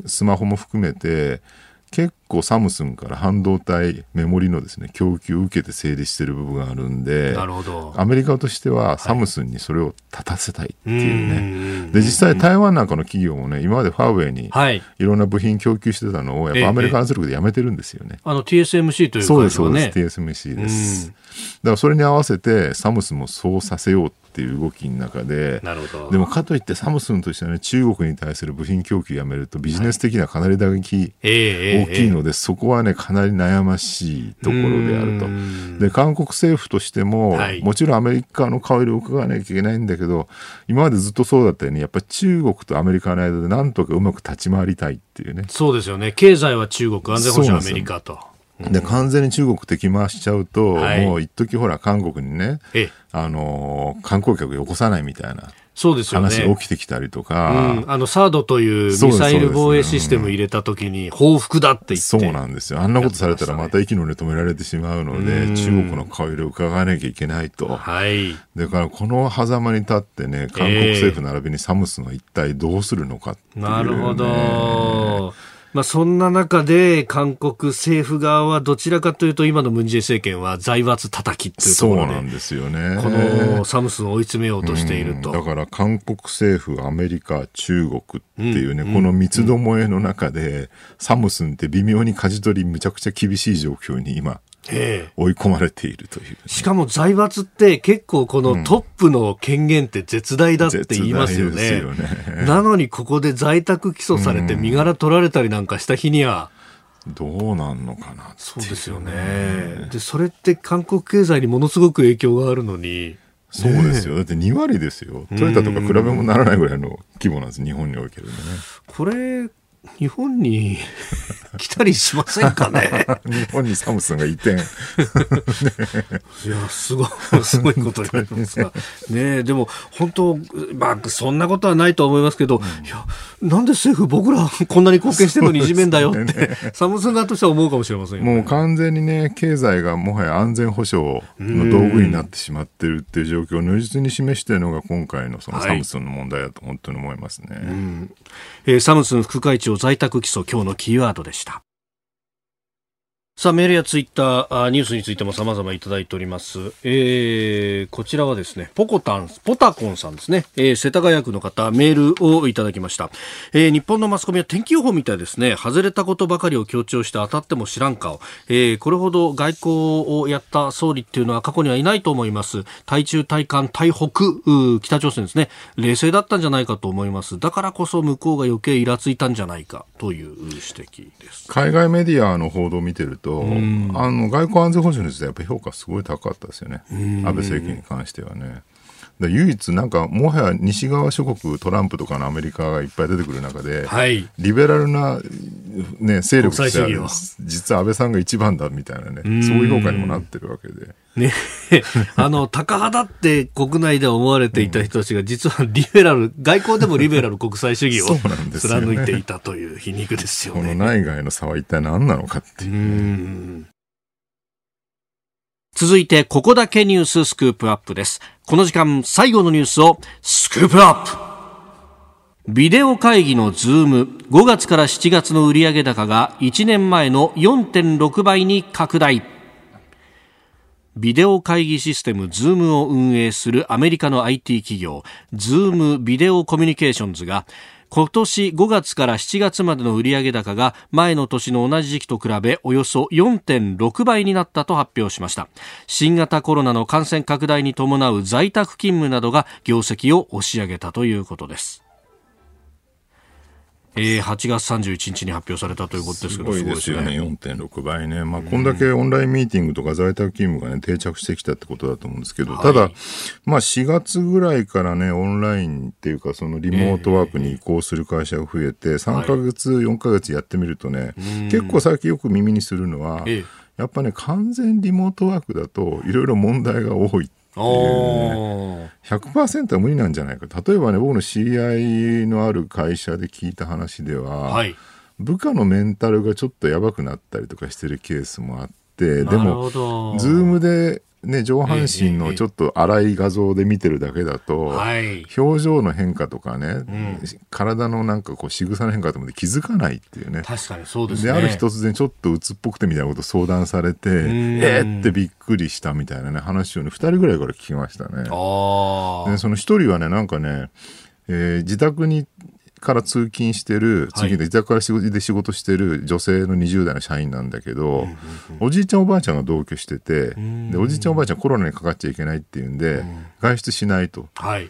スマホも含めて結構サムスンから半導体メモリのですね供給を受けて整理してる部分があるんでなるほど。アメリカとしてはサムスンにそれを立たせたいっていうね、うんで実際台湾なんかの企業もね今までファーウェイにはい。いろんな部品供給してたのをやっええぱアメリカン圧力でやめてるんですよね。あの TSMC というそうです、会社はね。そうです。TSMC です。だからそれに合わせてサムスンもそうさせようっていう動きの中で、なるほど。でもかといってサムスンとしてはね、中国に対する部品供給やめるとビジネス的にはかなり打撃ええええ大きいので、そこはね、かなり悩ましいところであると。で、韓国政府としても、はいもちろんアメリカの顔色を伺わなきゃいけないんだけど、今までずっとそうだったように、やっぱり中国とアメリカの間でなんとかうまく立ち回りたいっていうね。そうですよね。経済は中国、安全保障はアメリカと。で完全に中国敵回しちゃうと、はいもう一時ほら韓国にね、ええあのー観光客よこさないみたいなそうですよね。話が起きてきたりとうか、ん、あのサードというミサイル防衛システム入れたときに報復だって言ってそうなんですよ。あんなことされたらまた息の根止められてしまうので、うん中国の顔色を伺わなきゃいけないと。はい。だからこの狭間に立ってね、韓国政府並びにサムスンは一体どうするのかっていう、ね。なるほど。まあ、そんな中で韓国政府側はどちらかというと今のムンジェイ政権は財閥叩きっていうとそうころでなんですよね。このサムスンを追い詰めようとしていると。うんだから韓国政府、アメリカ、中国っていうね、この三つどもえの中で、サムスンって微妙に舵取りむちゃくちゃ厳しい状況に今、ええ追い込まれているという。しかも財閥って結構このトップの権限って絶大だって言いますよね。絶大ですよねなのにここで在宅起訴されて身柄取られたりなんかした日には、どうなんのかなってそうですよね。で、それって韓国経済にものすごく影響があるのに、そうですよ。だって2割ですよ。トヨタとか比べもならないぐらいの規模なんです、日本におけるね。これ、日本に来たりしませんかね？日本にサムスンが移転。いや、すごい、すごいことになりますが。ねえ、でも、本当、まあ、そんなことはないと思いますけど、いや、なんで政府僕らこんなに貢献してるのにいじめんだよって、サムスン側としては思うかもしれませんよね。もう完全にね、経済がもはや安全保障の道具になってしまってるっていう状況を如実に示しているのが今回のそのはいサムスンの問題だと本当に思いますね。えーサムスン副会長在宅起訴、今日のキーワードでした。さあ、メールやツイッター、ニュースについても様々いただいております。えー、こちらはですね、ポコタン、ポタコンさんですね。えー、世田谷区の方、メールをいただきました。えー、日本のマスコミは天気予報みたいですね。外れたことばかりを強調して当たっても知らん顔。えー、これほど外交をやった総理っていうのは過去にはいないと思います。対中、対韓、対北、北朝鮮ですね。冷静だったんじゃないかと思います。だからこそ向こうが余計イラついたんじゃないかという指摘です。海外メディアの報道を見てると、あの外交安全保障についてはやっぱり評価すごい高かったですよね。安倍政権に関してはね。で唯一なんかもはや西側諸国トランプとかのアメリカがいっぱい出てくる中で、はい。リベラルな、ね、勢力として実は安倍さんが一番だみたいなねそういう評価にもなってるわけで。ね、あの、タカ派だって国内で思われていた人たちが、実はリベラル、外交でもリベラル国際主義を 貫いていたという皮肉ですよこのね。内外の差は一体何なのかっていうう。ん続いて、ここだけニューススクープアップです。この時間、最後のニュースをスクープアップビデオ会議のズーム、5月から7月の売上高が1年前の4.6倍に拡大。ビデオ会議システムズームを運営するアメリカの IT 企業ズームビデオコミュニケーションズが今年5月から7月までの売上高が前の年の同じ時期と比べおよそ4.6倍になったと発表しました。新型コロナの感染拡大に伴う在宅勤務などが業績を押し上げたということです。えー、8月31日に発表されたということですすけどごいですよね、すごい4.6倍ね、まあ、こんだけオンラインミーティングとか在宅勤務が、ね、定着してきたってことだと思うんですけど、ただ、まあ、4月ぐらいからね、オンラインっていうか、そのリモートワークに移行する会社が増えて、3ヶ月、4ヶ月やってみるとね、結構最近よく耳にするのは、ええ。やっぱね、完全リモートワークだと、いろいろ問題が多い。おー100%は無理なんじゃないか。例えばね僕の知り合いのある会社で聞いた話では、はい。部下のメンタルがちょっとやばくなったりとかしてるケースもあってでもズームでね、上半身のちょっと荒い画像で見てるだけだと、はい。表情の変化とかね、体のなんかこう仕草の変化とかで気づかないっていうね。確かにそうですで、ね。ある日突然ちょっと鬱っぽくてみたいなことを相談されて、えーってびっくりしたみたいなね、話をね、二人ぐらいから聞きましたね。あでその一人はね、なんかね、えー自宅にから通勤してる、通勤で自宅から仕事で仕事してる女性の20代の社員なんだけど、おじいちゃんおばあちゃんが同居してて、でおじいちゃんおばあちゃんコロナにかかっちゃいけないっていうんで、外出しないと。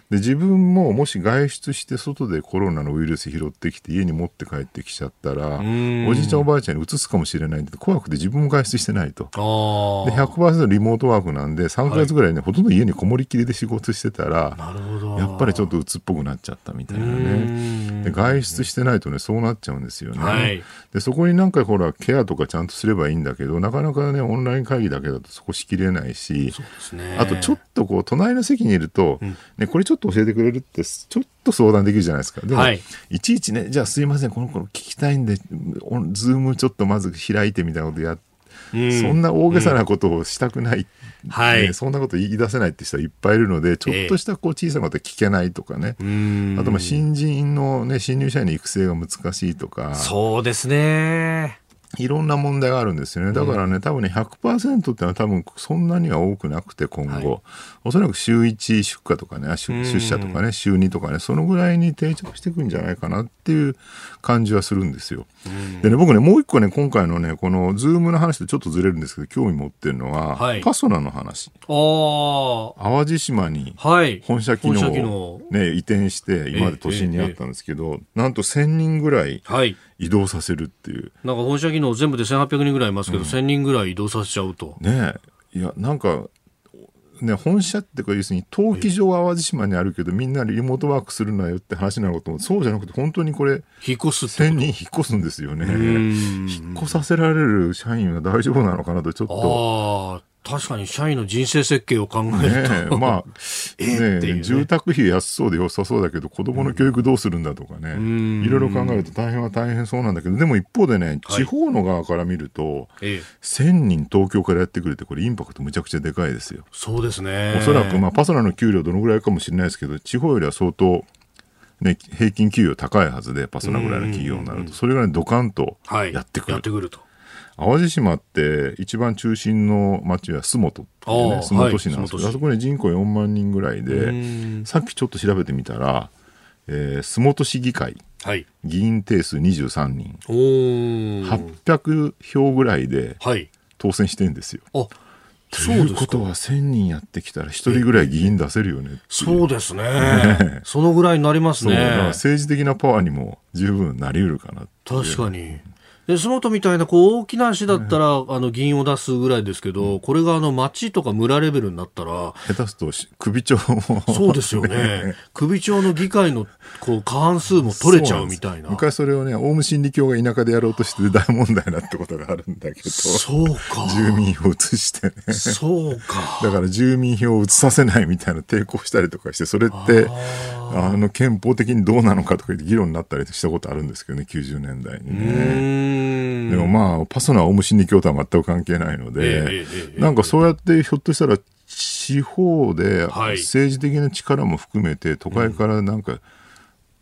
で自分ももし外出して外でコロナのウイルス拾ってきて家に持って帰ってきちゃったらん。おじいちゃんおばあちゃんに移すかもしれないんで怖くて自分も外出してないと。で100%リモートワークなんで3ヶ月ぐらいね、ほとんど家にこもりきりで仕事してたらなるほど。やっぱりちょっと鬱っぽくなっちゃったみたいなね。で外出してないとねそうなっちゃうんですよね。はいでそこになんかほらケアとかちゃんとすればいいんだけどなかなかねオンライン会議だけだとそこしきれないし。ですね。あとちょっとこう隣の席にいると、ね、これちょっと教えてくれるってちょっと相談できるじゃないですか。でも、はいい、ちいちね、じゃあすいません、この子聞きたいんで、おズームちょっとまず開いてみたいなことやっうん。そんな大げさなことをしたくない、はい。ねそんなこと言い出せないって人はいっぱいいるので、ちょっとしたこう小さなこと聞けないとかね、うん。あとまあ新人の、ね、新入社員の育成が難しいとか、そうですね。いろんな問題があるんですよね。だからね、多分ね、100%ってのは多分そんなには多くなくて、今後。はい。おそらく週1出荷とかね、出出社とかね、週2とかね、そのぐらいに定着していくんじゃないかなっていう感じはするんですよ。でね、僕ね、もう一個ね、今回のね、このズームの話とちょっとずれるんですけど、興味持ってるのは、はいパソナの話。ああ。淡路島にはい。本社機能を能ね、移転して、今まで都心にあったんですけど、なんと1000人ぐらいはい。移動させるっていう。なんか本社機能全部で1800人ぐらいいますけど、1000人ぐらい移動させちゃうと。ねえいやなんかね本社っていうか要するに登記場は淡路島にあるけどみんなリモートワークするなよって話なのかと思う。そうじゃなくて本当にこれ引っ越すって1000人引っ越すんですよね。ん。引っ越させられる社員は大丈夫なのかなとちょっと確かに社員の人生設計を考えねると。えまあ えねね住宅費安そうで良さそうだけど子供の教育どうするんだとかねんいろいろ考えると大変は大変そうなんだけどでも一方でねはい地方の側から見るとええ、1000人東京からやってくるってこれインパクトむちゃくちゃでかいですよ。そうですね。おそらく、まあ、パソナの給料どのぐらいかもしれないですけど、地方よりは相当、ね、平均給与高いはずで、パソナぐらいの企業になると、それがね、ドカンとはい、やってくる。やってくると。淡路島って、一番中心の町は洲本っていうあね、あ洲本市なんですけど、はいあそこに人口4万人ぐらいで、んさっきちょっと調べてみたら、えー洲本市議会、はい。議員定数23人、おー。800票ぐらいではい。当選してんですよ。あ、とそうですかいうこと。は1000人やってきたら1人ぐらい議員出せるよねそうですね。そのぐらいになりますね。政治的なパワーにも十分なりうるかな確かに。で、洲本みたいなこう大きな市だったら、あの議員を出すぐらいですけど、これがあの町とか村レベルになったら、下手するとし首長もそうですよね。首長の議会のこう過半数も取れちゃうみたいな。昔それをねオウム真理教が田舎でやろうとして大問題なってことがあるんだけどそうか。住民を移してねそうか。だから住民票を移させないみたいな抵抗したりとかしてそれってあの憲法的にどうなのかとか言って議論になったりしたことあるんですけどね90年代にうね。でもまあパソナはオウム真理教とは全く関係ないのええで、ええなんかそうやってひょっとしたら地方ではい。政治的な力も含めて都会からなんか、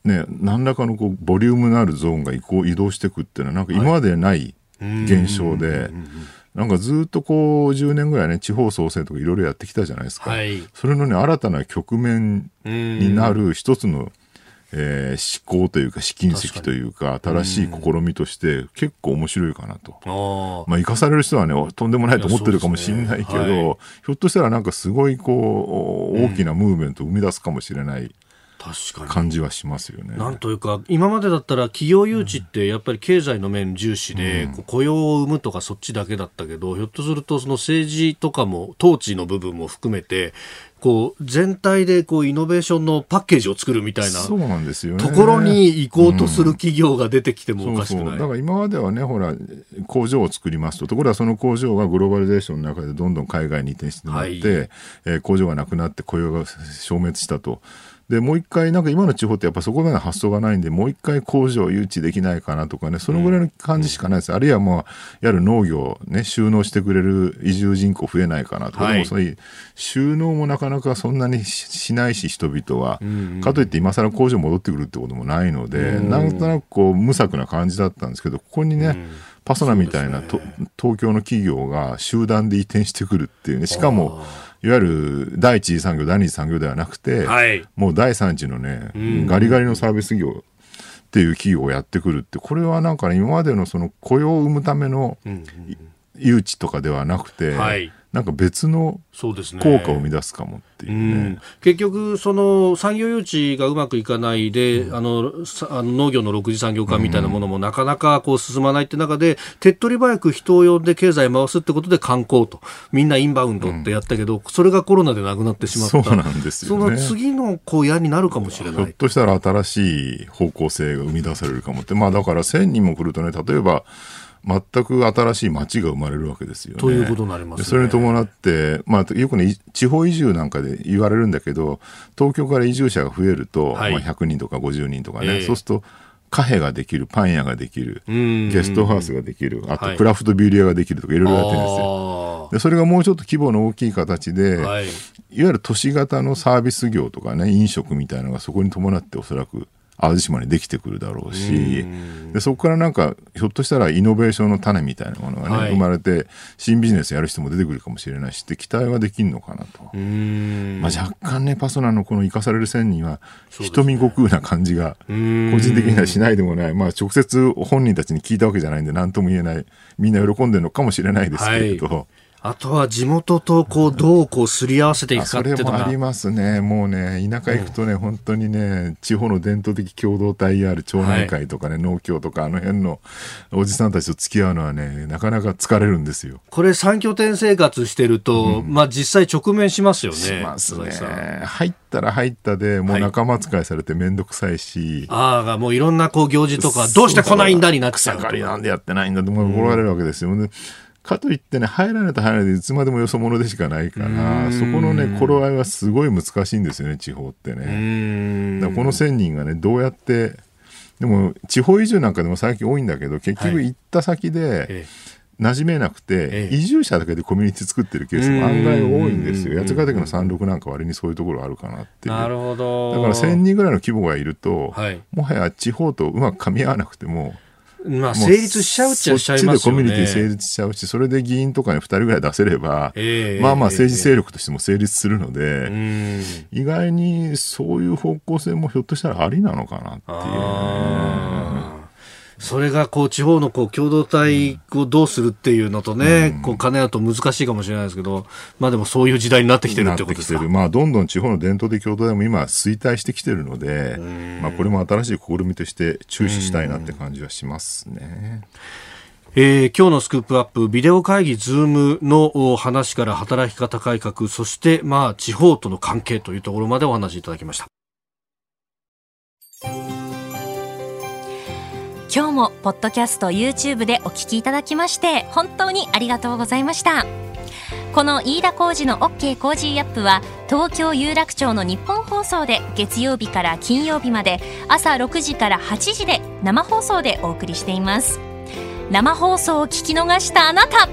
ね、何らかのこうボリュームのあるゾーンが移行移動していくっていうのはなんか今までない現象で、なんかずっとこう10年ぐらいね地方創生とかいろいろやってきたじゃないですか、はい。それのね新たな局面になる一つの、えー思考というか試金石というか新しい試みとして結構面白いかなと。まあ、生かされる人はね、おとんでもないと思ってるかもしれないけど、ね。はい。ひょっとしたらなんかすごいこう、大きなムーブメントを生み出すかもしれない。感じはしますよね。なんというか、今までだったら企業誘致ってやっぱり経済の面重視で、こう雇用を生むとかそっちだけだったけど、ひょっとするとその政治とかも、統治の部分も含めて、こう全体でこうイノベーションのパッケージを作るみたいなそうなんですよね。ところに行こうとする企業が出てきてもおかしくない。そうそうだから今まではね、ほら、工場を作りますと、ところがその工場がグローバリゼーションの中でどんどん海外に移転してもらって、はいえー工場がなくなって雇用が消滅したと。でもう一回なんか今の地方ってやっぱそこまでの発想がないんでもう一回工場誘致できないかなとかねそのぐらいの感じしかないです、うん、あるいはもういわゆる農業ね収納してくれる移住人口増えないかなとか、はい、でもそういう収納もなかなかそんなにしないし人々は、うんうん、かといって今更工場戻ってくるってこともないので、うん、なんとなくこう無策な感じだったんですけどここにね、うん。パソナみたいな、ね、東京の企業が集団で移転してくるっていうね。しかもいわゆる第一次産業第二次産業ではなくて、はい、もう第三次のね、うん、ガリガリのサービス業っていう企業をやってくるってこれはなんか、ね、今までのその雇用を生むための誘致とかではなくて、はいなんか別の効果を生み出すかもっていうね、ね、結局、その産業誘致がうまくいかないで、うん、あのあの農業の6次産業化みたいなものもなかなかこう進まないって中で、手っ取り早く人を呼んで経済回すってことで観光と、みんなインバウンドってやったけど、うん、それがコロナでなくなってしまった、そうなんですよ、ね、その次のこう矢になるかもしれない。ひょっとしたら新しい方向性が生み出されるかもって、まあ、だから1000人も来るとね、例えば、全く新しい町が生まれるわけですよね。ということになります、ね、それに伴って、まあ、よくね、地方移住なんかで言われるんだけど、東京から移住者が増えると、はい、まあ、100人とか50人とかね、えー、そうすると、カフェができる、パン屋ができる、ゲストハウスができる、あとクラフトビール屋ができるとかいろいろやってるんですよ。でそれがもうちょっと規模の大きい形で、はい、いわゆる都市型のサービス業とかね、飲食みたいなのがそこに伴っておそらく淡路島にできてくるだろうし、でそこからなんかひょっとしたらイノベーションの種みたいなものがね、はい、生まれて新ビジネスやる人も出てくるかもしれないしって期待はできるのかなと、まあ、若干ねパソナのこの生かされる線には瞳悟空な感じが個人的にはしないでもない、まあ、直接本人たちに聞いたわけじゃないんで何とも言えない。みんな喜んでるのかもしれないですけれど。はいあとは地元とこうどうこうすり合わせていくかっていうのがありますね、もうね、田舎行くとね、うん、本当にね、地方の伝統的共同体である町内会とかね、はい、農協とか、あの辺のおじさんたちと付き合うのはね、なかなか疲れるんですよ。これ、3拠点生活してると、うん、まあ実際直面しますよね。しますね。入ったら入ったで、もう仲間扱いされて面倒くさいし。はい、ああ、もういろんなこう行事とか、どうして来ないんだになっちゃう。草刈りなんでやってないんだって怒られるわけですよ。うんかといってね、入らないと入らないでいつまでもよそ者でしかないから、そこのね、頃合いはすごい難しいんですよね、地方ってね。この1000人がね、どうやって、でも地方移住なんかでも最近多いんだけど、結局行った先で、馴染めなくて、移住者だけでコミュニティ作ってるケースも案外多いんですよ。八ヶ岳の山麓なんか割にそういうところあるかなっていう。なるほど。だから1000人ぐらいの規模がいると、はい、もはや地方とうまく噛み合わなくても、まあ、成立しちゃうっちゃしちゃいますよね。そっちでコミュニティ成立しちゃうし、それで議員とかに2人ぐらい出せれば、えー、まあまあ政治勢力としても成立するので、えー、意外にそういう方向性もひょっとしたらありなのかなっていう、ね。それがこう地方のこう共同体をどうするっていうのとね、うん、こう兼ね合うと難しいかもしれないですけど、まあでもそういう時代になってきてるってことですか。まあどんどん地方の伝統的共同体も今衰退してきてるので、まあこれも新しい試みとして注視したいなって感じはしますね。えー、今日のスクープアップ、ビデオ会議ズームの話から働き方改革、そしてまあ地方との関係というところまでお話しいただきました。今日もポッドキャスト YouTube でお聞きいただきまして本当にありがとうございました。この飯田浩司の OK コージーアップは東京有楽町のニッポン放送で月曜日から金曜日まで朝6時から8時で生放送でお送りしています。生放送を聞き逃したあなた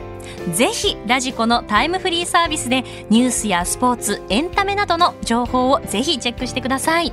ぜひラジコのタイムフリーサービスでニュースやスポーツエンタメなどの情報をぜひチェックしてください。